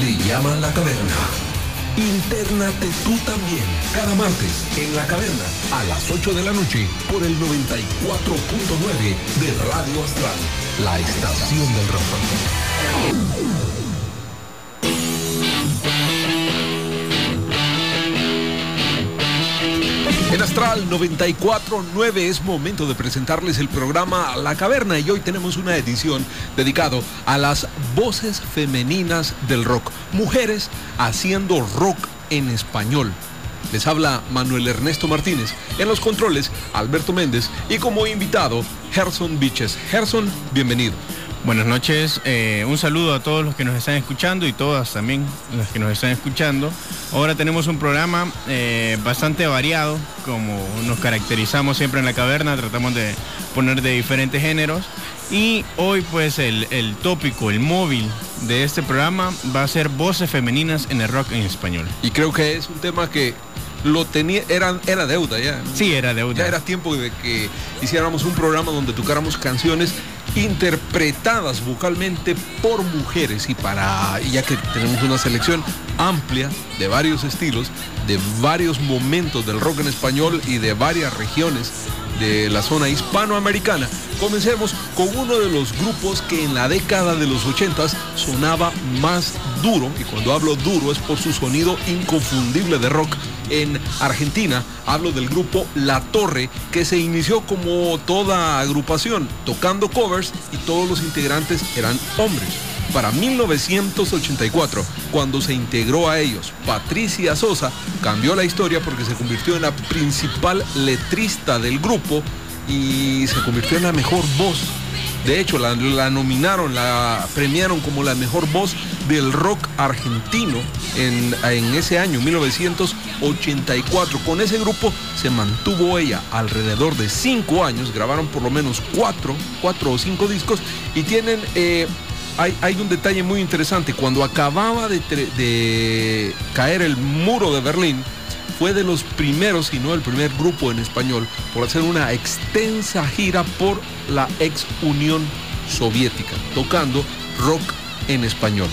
le llaman la caverna. Internate tú también, cada martes en la caverna a las 8 de la noche por el 94.9 de Radio Astral, la estación del rock. En Astral 94.9 es momento de presentarles el programa La Caverna y hoy tenemos una edición dedicado a las voces femeninas del rock, mujeres haciendo rock en español. Les habla Manuel Ernesto Martínez, en los controles Alberto Méndez y como invitado Gerson Biches. Gerson, bienvenido. Buenas noches, eh, un saludo a todos los que nos están escuchando y todas también las que nos están escuchando. Ahora tenemos un programa eh, bastante variado, como nos caracterizamos siempre en la caverna, tratamos de poner de diferentes géneros. Y hoy pues el, el tópico, el móvil de este programa va a ser voces femeninas en el rock en español. Y creo que es un tema que lo tenía, era, era deuda ya. Sí, era deuda. Ya era tiempo de que hiciéramos un programa donde tocáramos canciones interpretadas vocalmente por mujeres y para ya que tenemos una selección amplia de varios estilos, de varios momentos del rock en español y de varias regiones de la zona hispanoamericana. Comencemos con uno de los grupos que en la década de los 80 sonaba más duro, y cuando hablo duro es por su sonido inconfundible de rock. En Argentina hablo del grupo La Torre, que se inició como toda agrupación, tocando covers y todos los integrantes eran hombres. Para 1984, cuando se integró a ellos Patricia Sosa, cambió la historia porque se convirtió en la principal letrista del grupo y se convirtió en la mejor voz. De hecho, la, la nominaron, la premiaron como la mejor voz del rock argentino en, en, ese año, 1984. Con ese grupo se mantuvo ella alrededor de cinco años, grabaron por lo menos cuatro, cuatro o cinco discos y tienen... Eh, hay, hay, un detalle muy interesante. Cuando acababa de, de, caer el muro de Berlín, fue de los primeros, si no el primer grupo en español, por hacer una extensa gira por la ex Unión Soviética, tocando rock en español.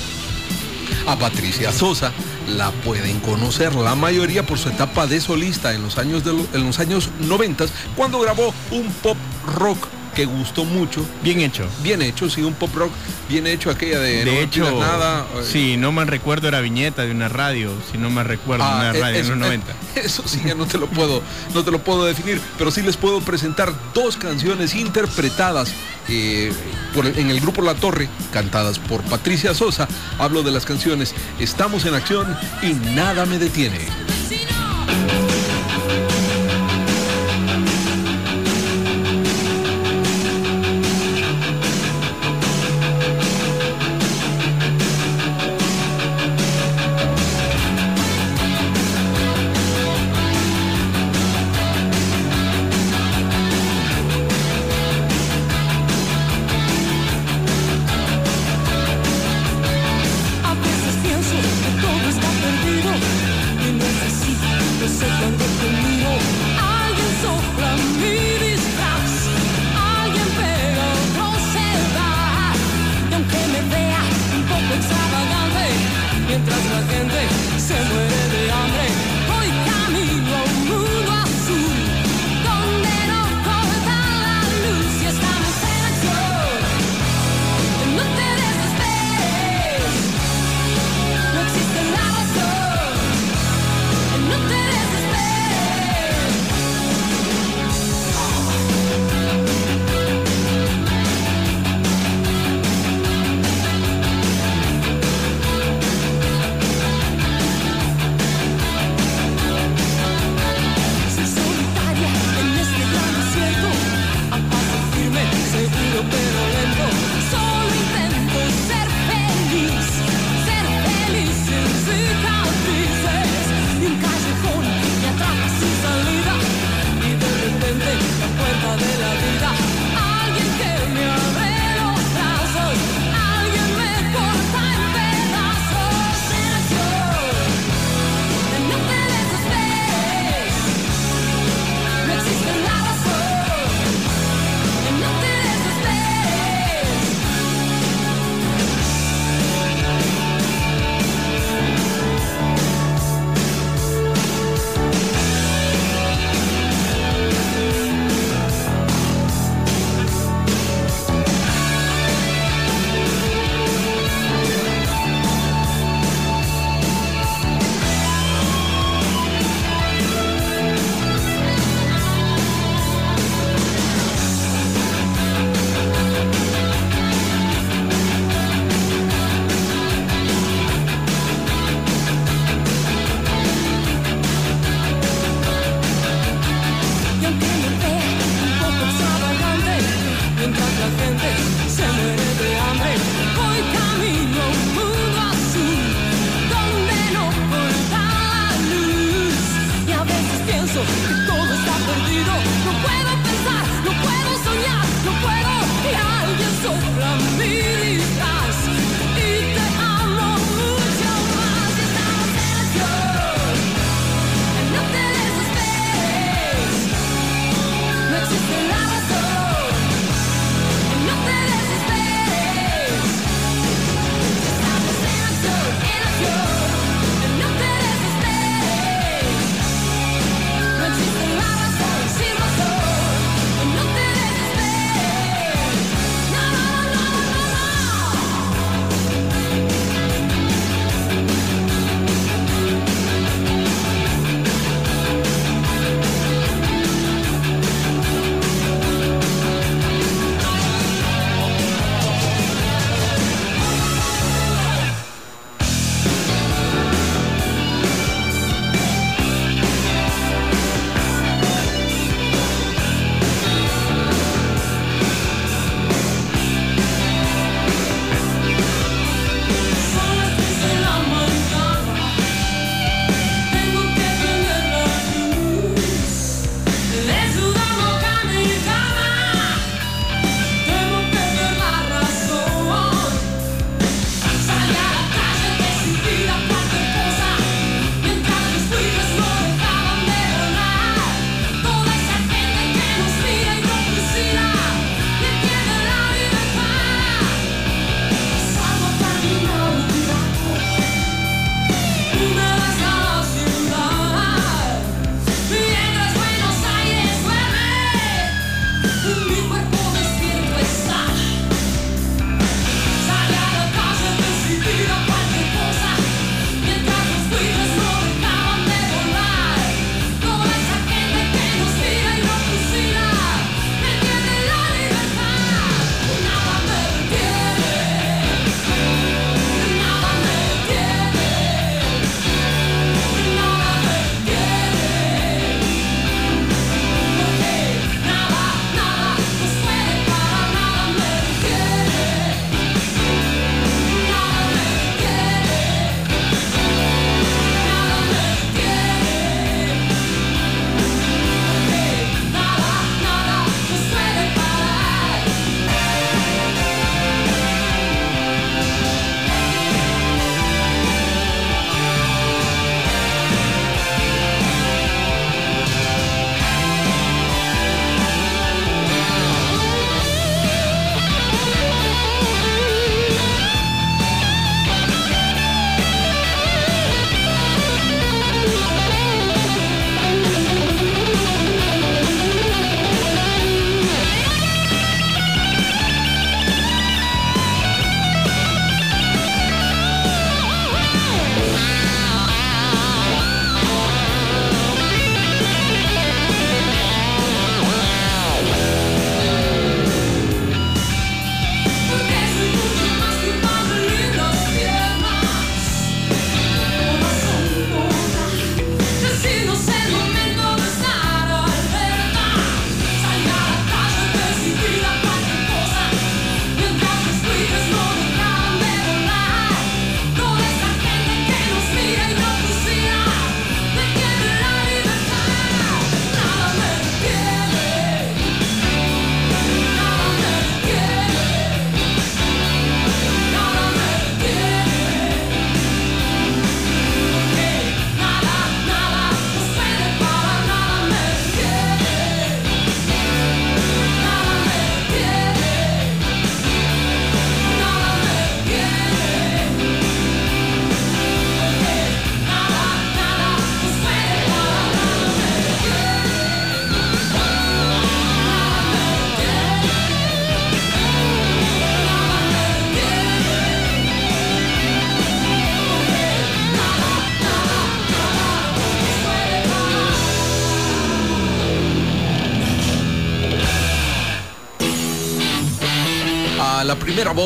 A Patricia Sosa la pueden conocer la mayoría por su etapa de solista en los años, en los años 90, cuando grabó un pop rock que gustó mucho. Bien hecho. Bien hecho, sí, un pop rock bien hecho, aquella de... De no hecho, nada. sí, no me recuerdo era viñeta de una radio, si no me recuerdo, Ah, una radio en los 90. Eso sí, ya no te lo puedo, no te lo puedo definir, pero sí les puedo presentar dos canciones interpretadas eh, por, en el grupo La Torre, cantadas por Patricia Sosa. Hablo de las canciones Estamos en acción y Nada me detiene.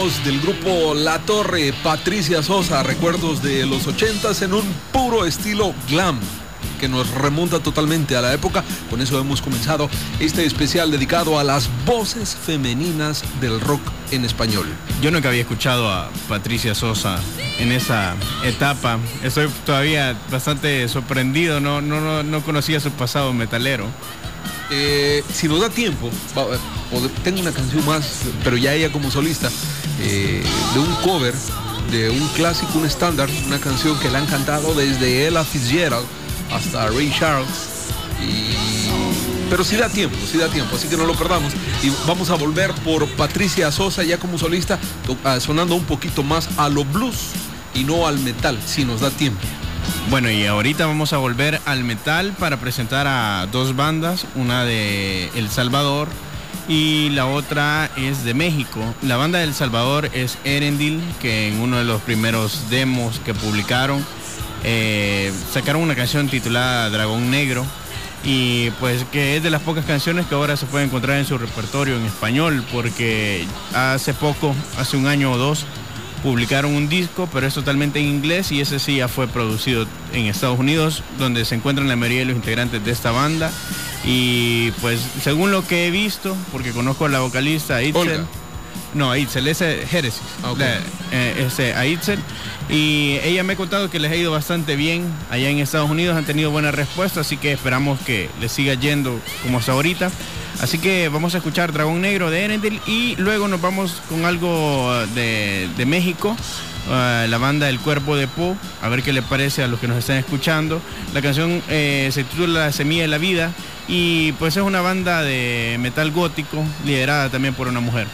Del grupo La Torre, Patricia Sosa, recuerdos de los ochentas en un puro estilo glam que nos remonta totalmente a la época. Con eso hemos comenzado este especial dedicado a las voces femeninas del rock en español. Yo nunca había escuchado a Patricia Sosa en esa etapa. Estoy todavía bastante sorprendido, no, no, no, conocía su pasado metalero. Eh, si nos da tiempo, tengo una canción más, pero ya ella como solista, eh, de un cover de un clásico, un estándar, una canción que la han cantado desde Ella Fitzgerald hasta Ray Charles. Pero si da tiempo, si da tiempo, así que no lo perdamos. Y vamos a volver por Patricia Sosa ya como solista, ah, sonando un poquito más a lo blues y no al metal, si nos da tiempo. Bueno, y ahorita vamos a volver al metal para presentar a dos bandas, una de El Salvador y la otra es de México. La banda del Salvador es Erendil, que en uno de los primeros demos que publicaron eh, sacaron una canción titulada Dragón Negro y pues que es de las pocas canciones que ahora se puede encontrar en su repertorio en español porque hace poco, hace un año o dos, publicaron un disco, pero es totalmente en inglés y ese sí ya fue producido en Estados Unidos, donde se encuentran la mayoría de los integrantes de esta banda. Y pues según lo que he visto, porque conozco a la vocalista Itzel, no, Itzel, ese es Génesis, ah, eh, ese, a Itzel, y ella me ha contado que les ha ido bastante bien allá en Estados Unidos, han tenido buena respuesta, así que esperamos que les siga yendo como hasta ahorita. Así que vamos a escuchar Dragón Negro de Erendel y luego nos vamos con algo de, México, uh, la banda El Cuerpo de Po, a ver qué le parece a los que nos están escuchando. La canción eh, se titula La Semilla de la Vida y pues es una banda de metal gótico liderada también por una mujer.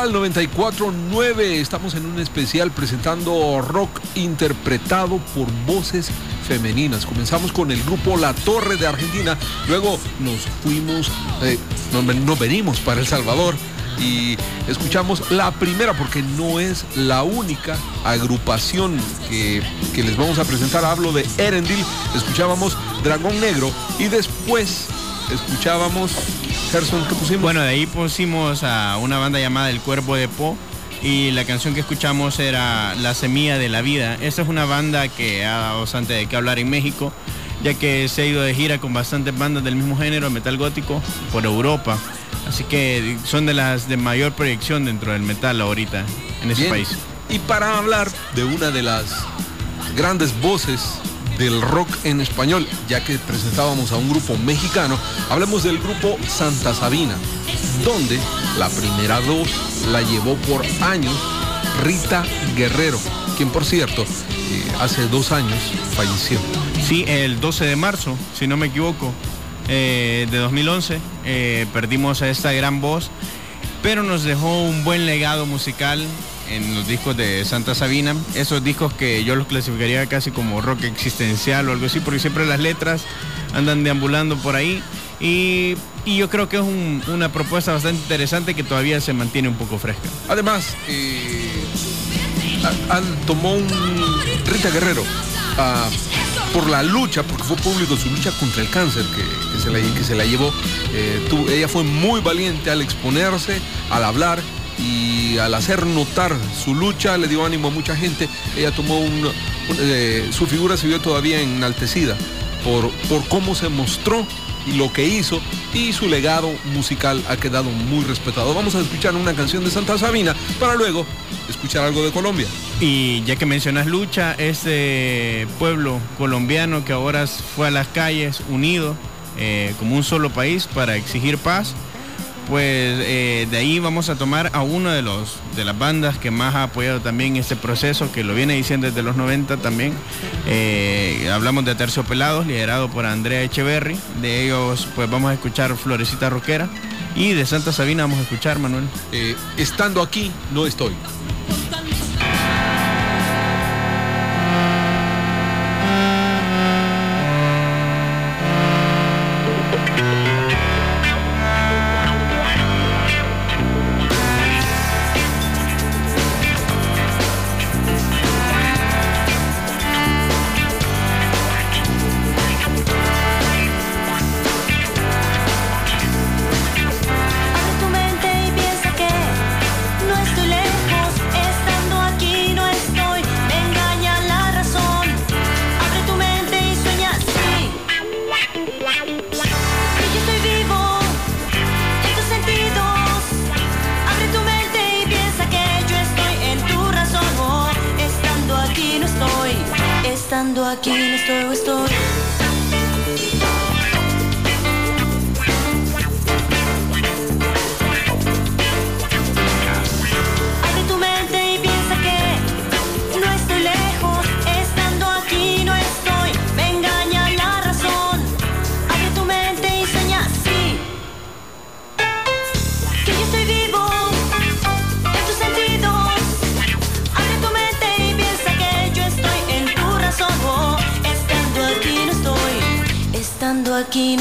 Astral 94.9 estamos en un especial presentando rock interpretado por voces femeninas. Comenzamos con el grupo La Torre de Argentina, luego nos fuimos, eh, nos, venimos para El Salvador y escuchamos la primera porque no es la única agrupación que, que, les vamos a presentar. Hablo de Erendil, escuchábamos Dragón Negro y después escuchábamos Gerson, ¿qué pusimos? Bueno, de ahí pusimos a una banda llamada El Cuerpo de Po y la canción que escuchamos era La Semilla de la Vida. Esta es una banda que ha dado bastante de qué hablar en México, ya que se ha ido de gira con bastantes bandas del mismo género, metal gótico, por Europa. Así que son de las de mayor proyección dentro del metal ahorita en ese país. Y para hablar de una de las grandes voces del rock en español, ya que presentábamos a un grupo mexicano, hablemos del grupo Santa Sabina, donde la primera dos la llevó por años Rita Guerrero, quien por cierto eh, hace dos años falleció. Sí, el 12 de marzo, si no me equivoco, eh, de 2011, eh, perdimos a esta gran voz, pero nos dejó un buen legado musical en los discos de Santa Sabina, esos discos que yo los clasificaría casi como rock existencial o algo así, porque siempre las letras andan deambulando por ahí. Y, yo creo que es una propuesta bastante interesante que todavía se mantiene un poco fresca. Además, eh, tomó un Rita Guerrero ah, por la lucha, porque fue público su lucha contra el cáncer que, se, la, que se la llevó. Eh, ella fue muy valiente al exponerse, al hablar y al hacer notar su lucha le dio ánimo a mucha gente. Ella tomó un, eh, su figura se vio todavía enaltecida por, por cómo se mostró y lo que hizo y su legado musical ha quedado muy respetado. Vamos a escuchar una canción de Santa Sabina para luego escuchar algo de Colombia. Y ya que mencionas lucha, ese pueblo colombiano que ahora fue a las calles unido eh, como un solo país para exigir paz pues eh, de ahí vamos a tomar a uno de los de las bandas que más ha apoyado también este proceso, que lo viene diciendo desde los 90 también. Eh, hablamos de Terciopelados, liderado por Andrea Echeverry. De ellos, pues vamos a escuchar Florecita Roquera. Y de Santa Sabina vamos a escuchar, Manuel. Eh, estando aquí, no estoy. Estoy,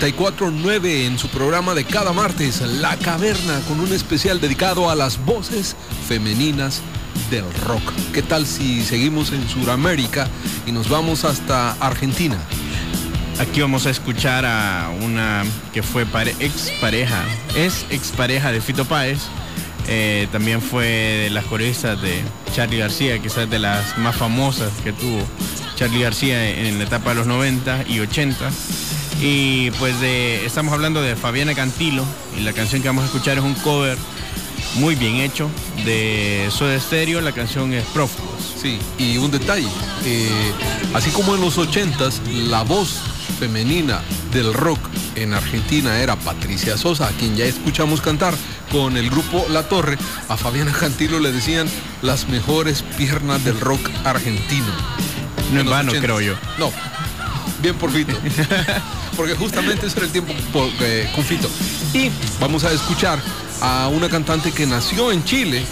94.9 en su programa de cada martes, La Caverna, con un especial dedicado a las voces femeninas del rock. ¿Qué tal si seguimos en Sudamérica y nos vamos hasta Argentina? Aquí vamos a escuchar a una que fue ex pareja, es ex pareja de Fito Páez. Eh, también fue de las coristas de Charlie García, quizás de las más famosas que tuvo Charlie García en la etapa de los 90 y 80. Y pues estamos hablando de Fabiana Cantilo y la canción que vamos a escuchar es un cover muy bien hecho de Soda Stereo, la canción es Prófugos. Sí, y un detalle, eh, así como en los 80s la voz femenina del rock en Argentina era Patricia Sosa, a quien ya escuchamos cantar con el grupo La Torre, a Fabiana Cantilo le decían las mejores piernas del rock argentino. No en vano, creo yo. No, bien por Vito. porque justamente ese era el tiempo eh, con Fito. Y vamos a escuchar a una cantante que nació en Chile,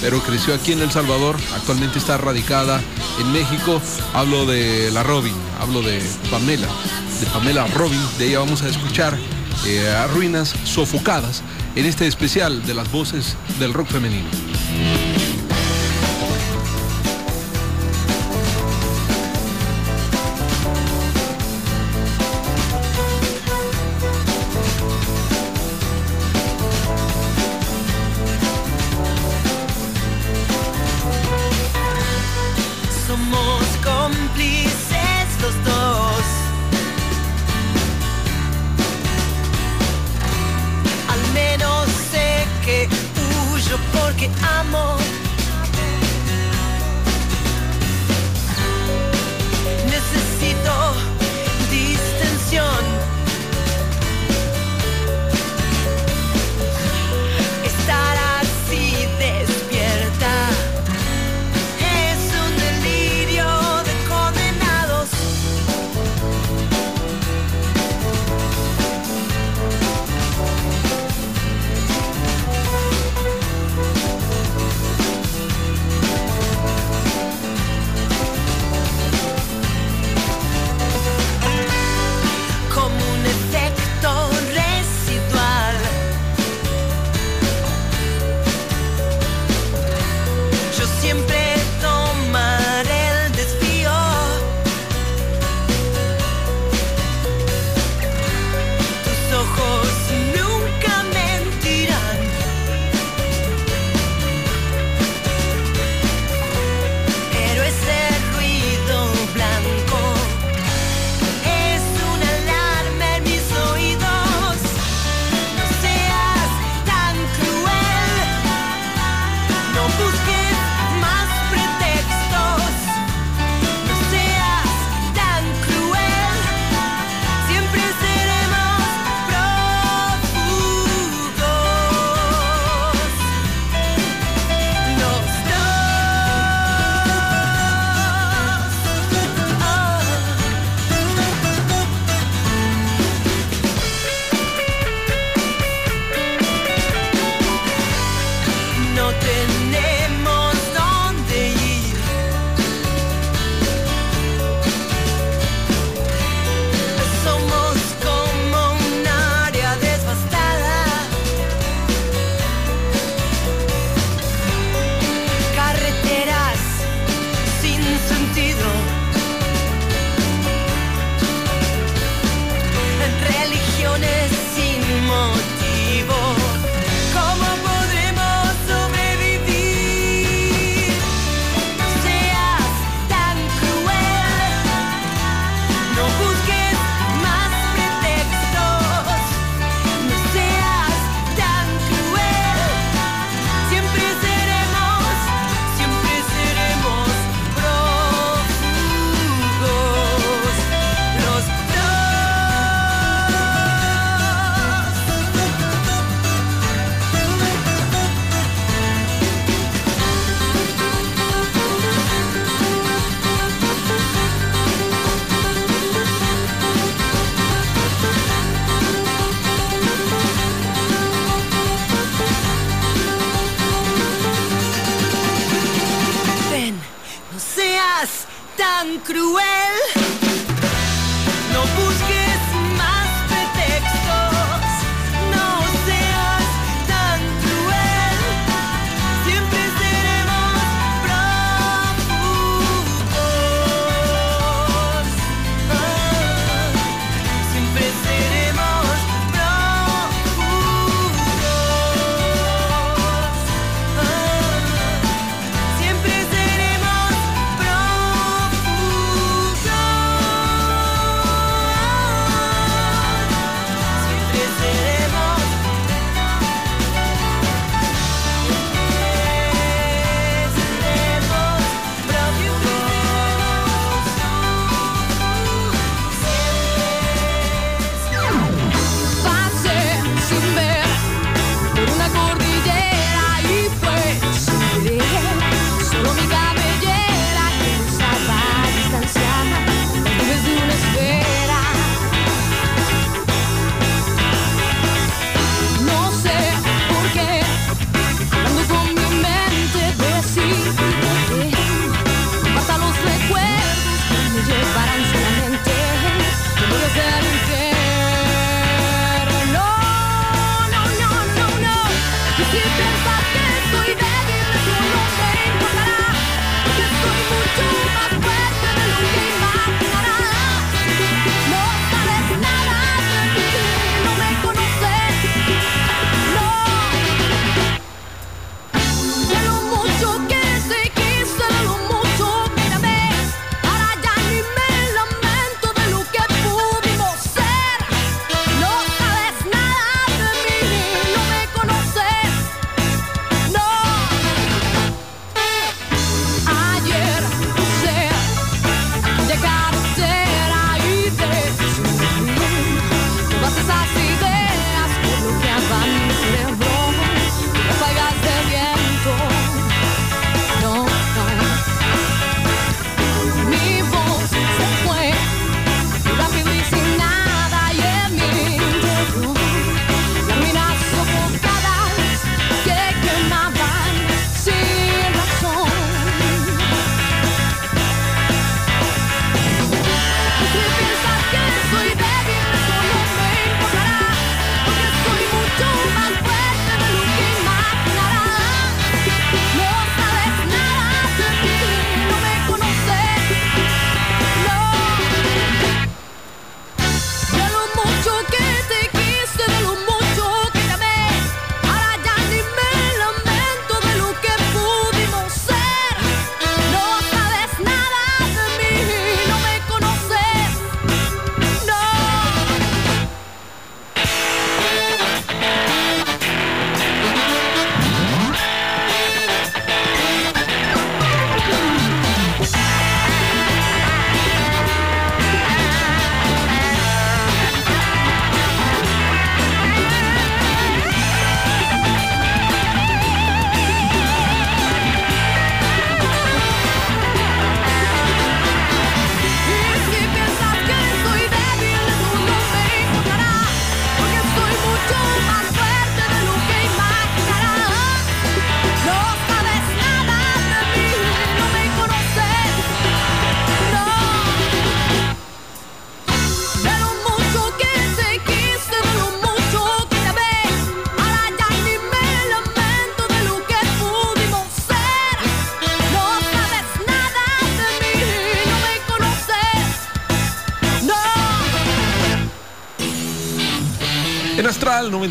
pero creció aquí en El Salvador, actualmente está radicada en México. Hablo de la Robin, hablo de Pamela, de Pamela Robin, de ella vamos a escuchar eh, Ruinas Sofocadas en este especial de las voces del rock femenino.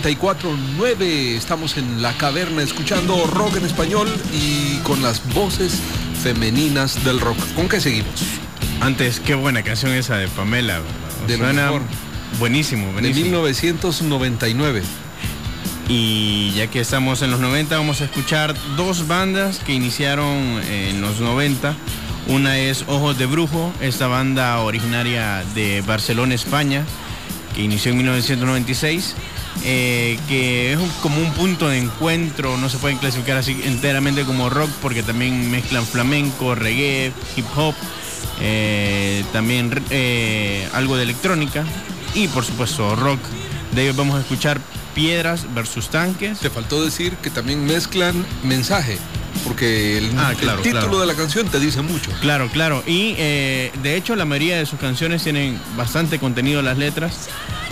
94.9. Estamos en la caverna escuchando rock en español y con las voces femeninas del rock. ¿Con qué seguimos? Antes, qué buena canción esa de Pamela. De Suena mejor. buenísimo, buenísimo. De 1999. Y ya que estamos en los 90, vamos a escuchar dos bandas que iniciaron en los 90. Una es Ojos de Brujo, esta banda originaria de Barcelona, España, que inició en 1996. Eh, que es como un punto de encuentro, no se pueden clasificar así enteramente como rock porque también mezclan flamenco, reggae, hip hop, eh, también eh, algo de electrónica y por supuesto rock. De ellos vamos a escuchar Piedras versus Tanques. Te faltó decir que también mezclan mensaje porque el, ah, título de la canción te dice mucho. Claro, claro. Y eh, de hecho la mayoría de sus canciones tienen bastante contenido las letras,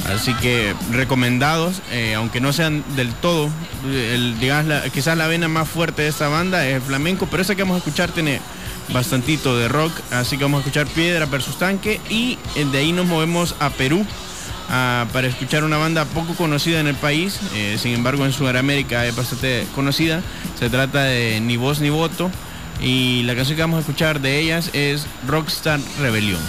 así que recomendados, eh, aunque no sean del todo, el, digamos, quizás la vena más fuerte de esta banda es el flamenco, pero esa que vamos a escuchar tiene bastantito de rock, así que vamos a escuchar Piedra versus Tanque y eh, de ahí nos movemos a Perú para escuchar una banda poco conocida en el país, eh, sin embargo en Sudamérica es bastante conocida. Se trata de Ni Voz Ni Voto y la canción que vamos a escuchar de ellas es Rockstar Rebelión.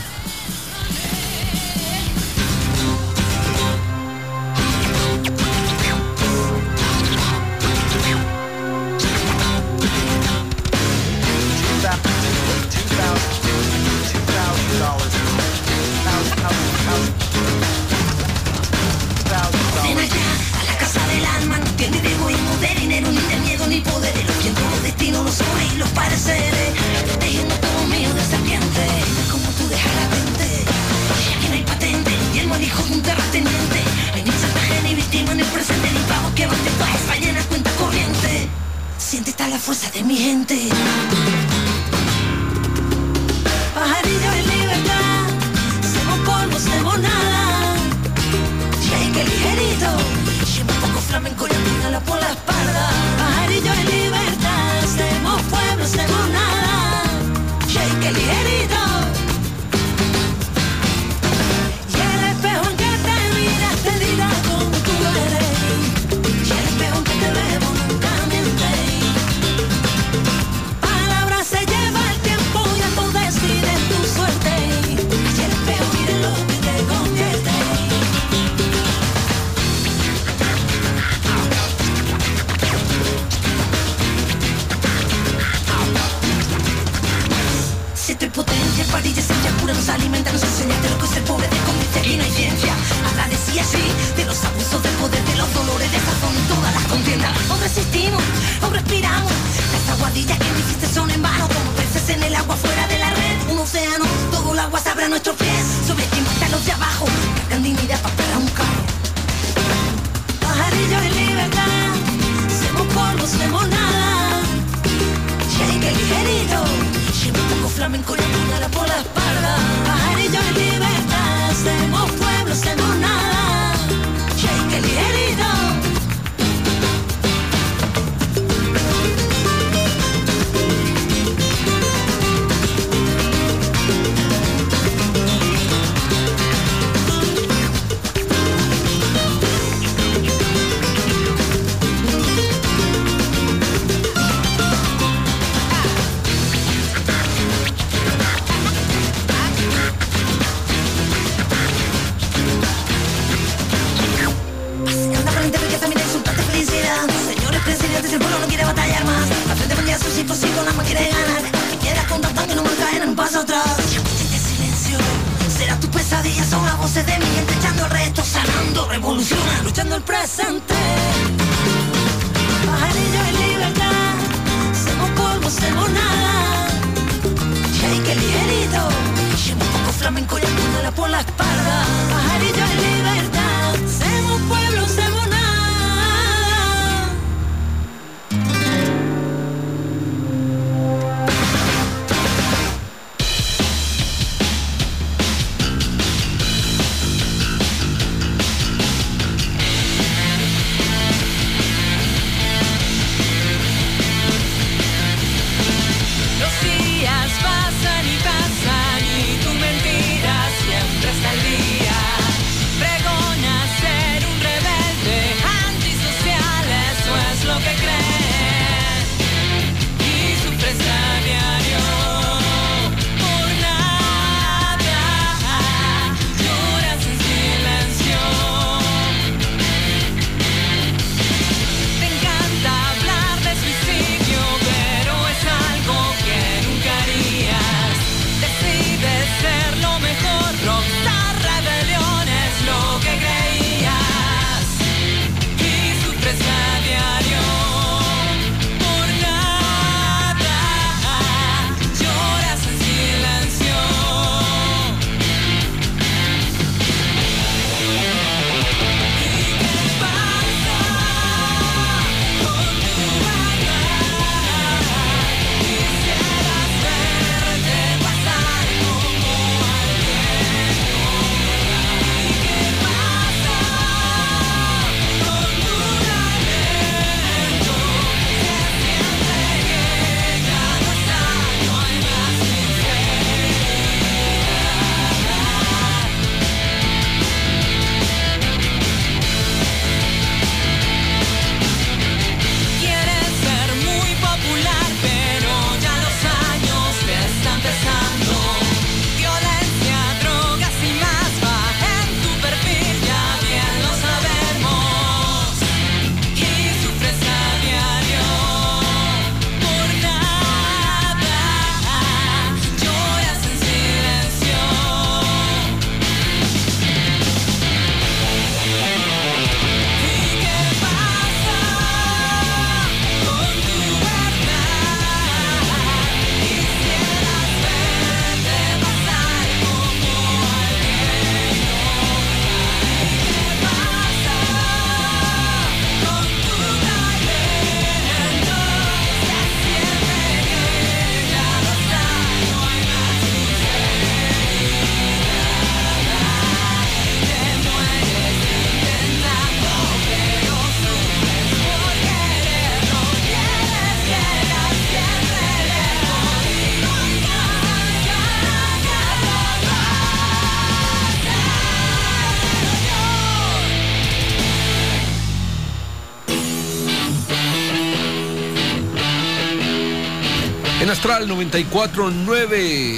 En Astral 94.9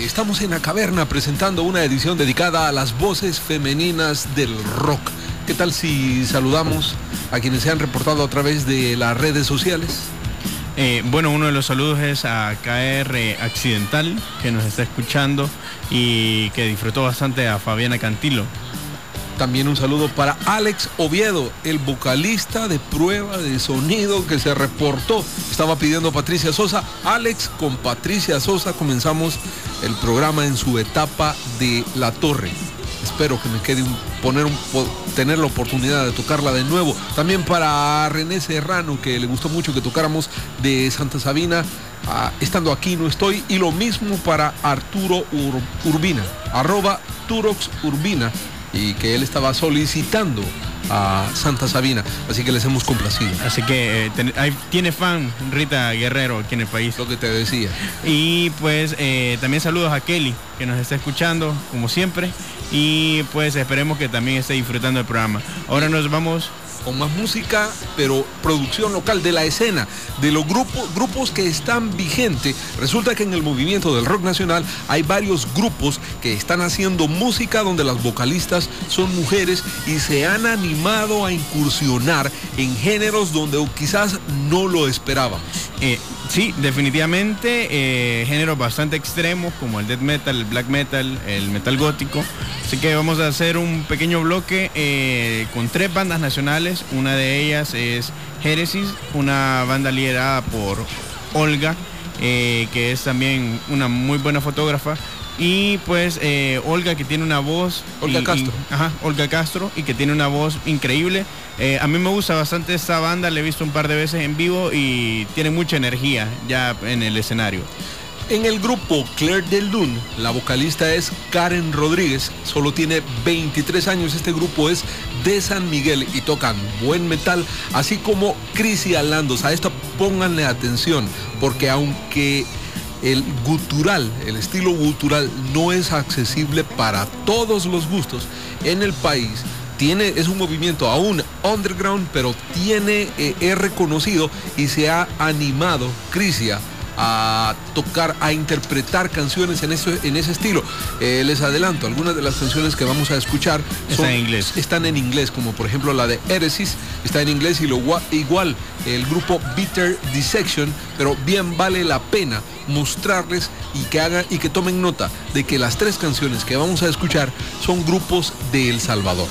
estamos en la caverna presentando una edición dedicada a las voces femeninas del rock. ¿Qué tal si saludamos a quienes se han reportado a través de las redes sociales? Eh, bueno, uno de los saludos es a KR Accidental, que nos está escuchando y que disfrutó bastante a Fabiana Cantilo. También un saludo para Alex Oviedo, el vocalista de prueba de sonido que se reportó. Estaba pidiendo Patricia Sosa. Alex con Patricia Sosa comenzamos el programa en su etapa de La Torre. Espero que me quede un, poner tener la oportunidad de tocarla de nuevo. También para René Serrano, que le gustó mucho que tocáramos de Santa Sabina. ah, estando aquí no estoy. Y lo mismo para Arturo Ur- Urbina, arroba Turox Urbina, y que él estaba solicitando a Santa Sabina. Así que les hemos complacido. Así que eh, ten- hay- tiene fan Rita Guerrero aquí en el país. Lo que te decía. Y pues eh, también saludos a Kelly, que nos está escuchando, como siempre. Y pues esperemos que también esté disfrutando el programa. Ahora nos vamos con más música, pero producción local de la escena, de los grupos, grupos que están vigentes. Resulta que en el movimiento del rock nacional hay varios grupos que están haciendo música donde las vocalistas son mujeres y se han animado a incursionar en géneros donde quizás no lo esperábamos. Eh, sí, definitivamente eh, géneros bastante extremos como el death metal, el black metal, el metal gótico. Así que vamos a hacer un pequeño bloque eh, con tres bandas nacionales. Una de ellas es Génesis, una banda liderada por Olga, eh, que es también una muy buena fotógrafa. Y pues eh, Olga que tiene una voz... Olga y- y- Castro. Ajá, Olga Castro y que tiene una voz increíble. Eh, a mí me gusta bastante esta banda, la he visto un par de veces en vivo y tiene mucha energía ya en el escenario. En el grupo Claire de Lune, la vocalista es Karen Rodríguez, solo tiene 23 años, este grupo es de San Miguel y tocan buen metal, así como Crisi Alandos. A esto pónganle atención, porque aunque el gutural, el estilo gutural no es accesible para todos los gustos en el país, tiene, es un movimiento aún underground, pero tiene, eh, es reconocido y se ha animado Crisia a tocar, a interpretar canciones en, eso, en ese estilo. Eh, les adelanto, algunas de las canciones que vamos a escuchar Están en inglés. están en inglés, como por ejemplo la de Heresis, está en inglés y lo gua- igual el grupo Bitter Dissection, pero bien vale la pena mostrarles y que hagan y que tomen nota de que las tres canciones que vamos a escuchar son grupos de El Salvador.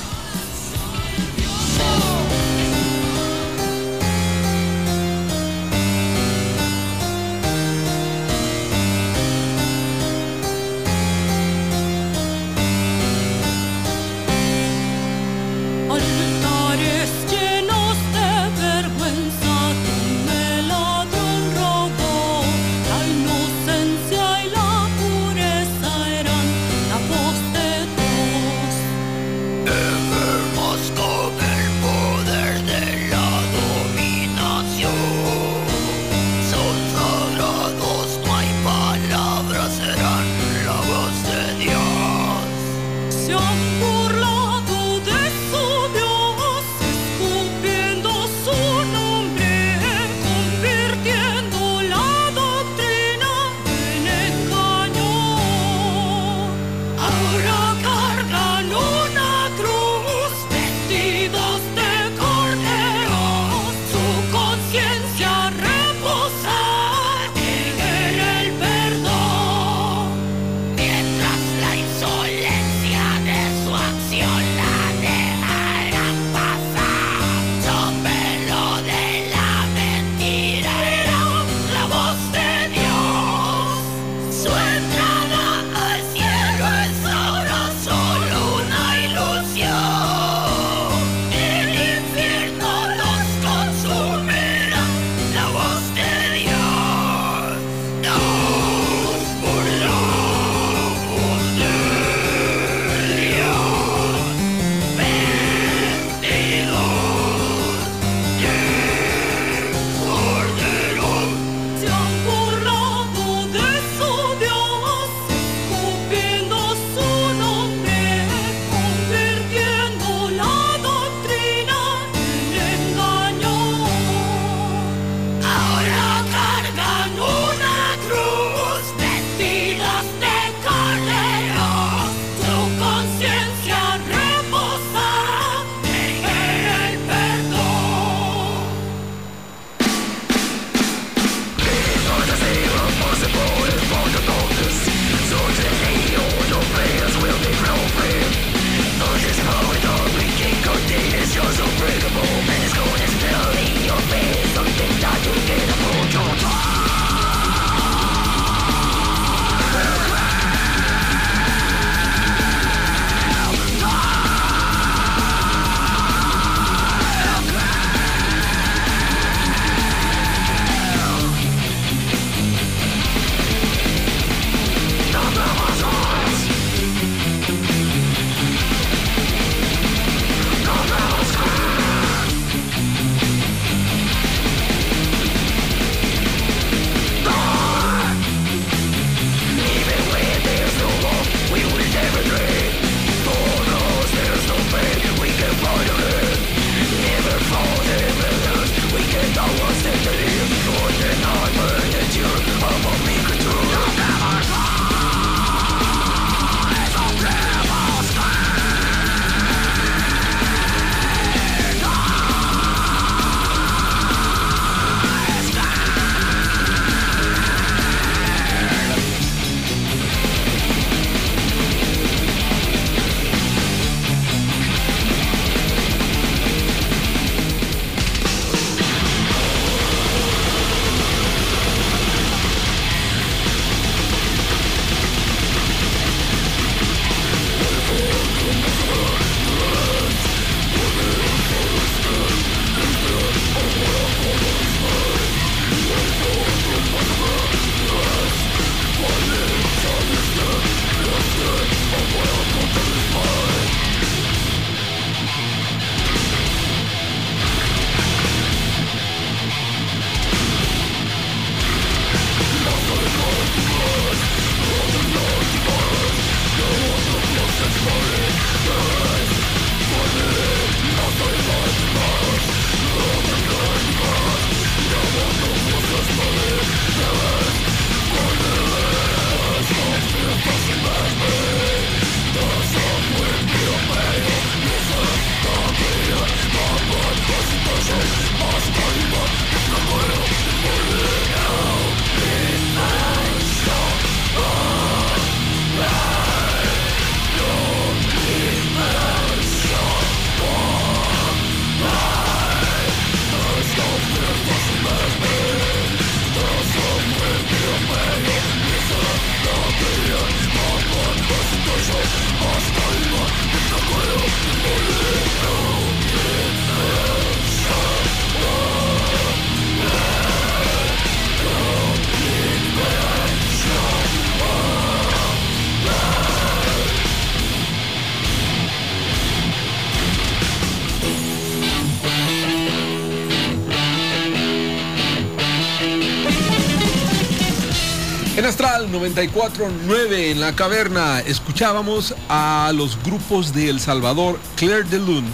En Astral 94.9 en la caverna escuchábamos a los grupos de El Salvador, Claire de Lune,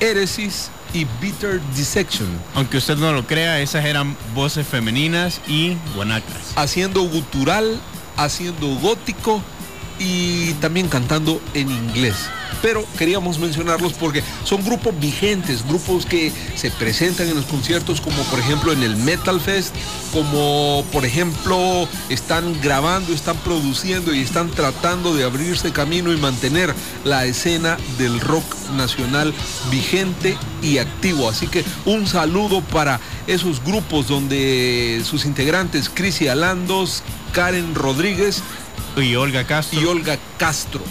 Heresis y Bitter Dissection, Aunque usted no lo crea, esas eran voces femeninas y guanacas. haciendo gutural, haciendo gótico y también cantando en inglés. Pero queríamos mencionarlos porque son grupos vigentes, grupos que se presentan en los conciertos como por ejemplo en el Metal Fest, como por ejemplo están grabando, están produciendo y están tratando de abrirse camino y mantener la escena del rock nacional vigente y activo. Así que un saludo para esos grupos donde sus integrantes, Crisi Alandos, Karen Rodríguez, Y Olga Castro. y Olga Castro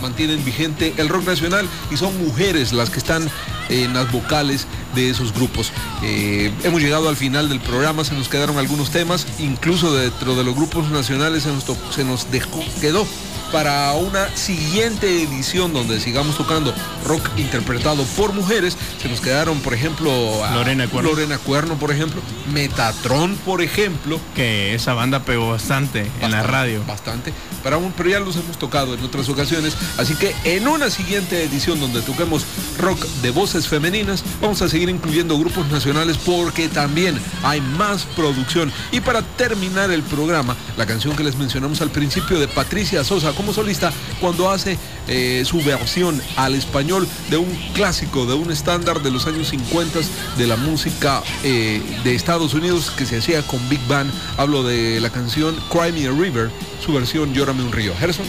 mantienen vigente el rock nacional y son mujeres las que están en las vocales de esos grupos. Eh, hemos llegado al final del programa, se nos quedaron algunos temas, incluso dentro de los grupos nacionales se nos, se nos dejó, quedó para una siguiente edición donde sigamos tocando rock interpretado por mujeres. Se nos quedaron, por ejemplo, a Lorena Cuerno. Lorena Cuerno, por ejemplo, Metatron, por ejemplo, Que esa banda pegó bastante, en la radio. Bastante. Pero, aún- pero ya los hemos tocado en otras ocasiones. Así que en una siguiente edición donde toquemos rock de voces femeninas, vamos a seguir incluyendo grupos nacionales porque también hay más producción. Y para terminar el programa, la canción que les mencionamos al principio de Patricia Sosa como solista, cuando hace eh, su versión al español de un clásico, de un estándar de los años 50 de la música eh, de Estados Unidos que se hacía con Big Band. Hablo de la canción Cry Me a River, su versión Llórame un río. Gerson,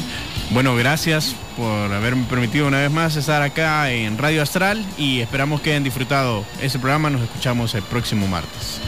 Bueno, gracias por haberme permitido una vez más estar acá en Radio Astral y esperamos que hayan disfrutado este programa. Nos escuchamos el próximo martes.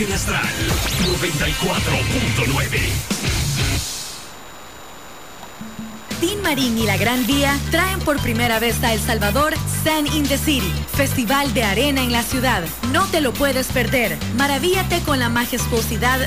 Escuchas en Astral 94.9. Tin Marín y la Gran Vía traen por primera vez a El Salvador Sand in the City, festival de arena en la ciudad. No te lo puedes perder. Maravíllate con la majestuosidad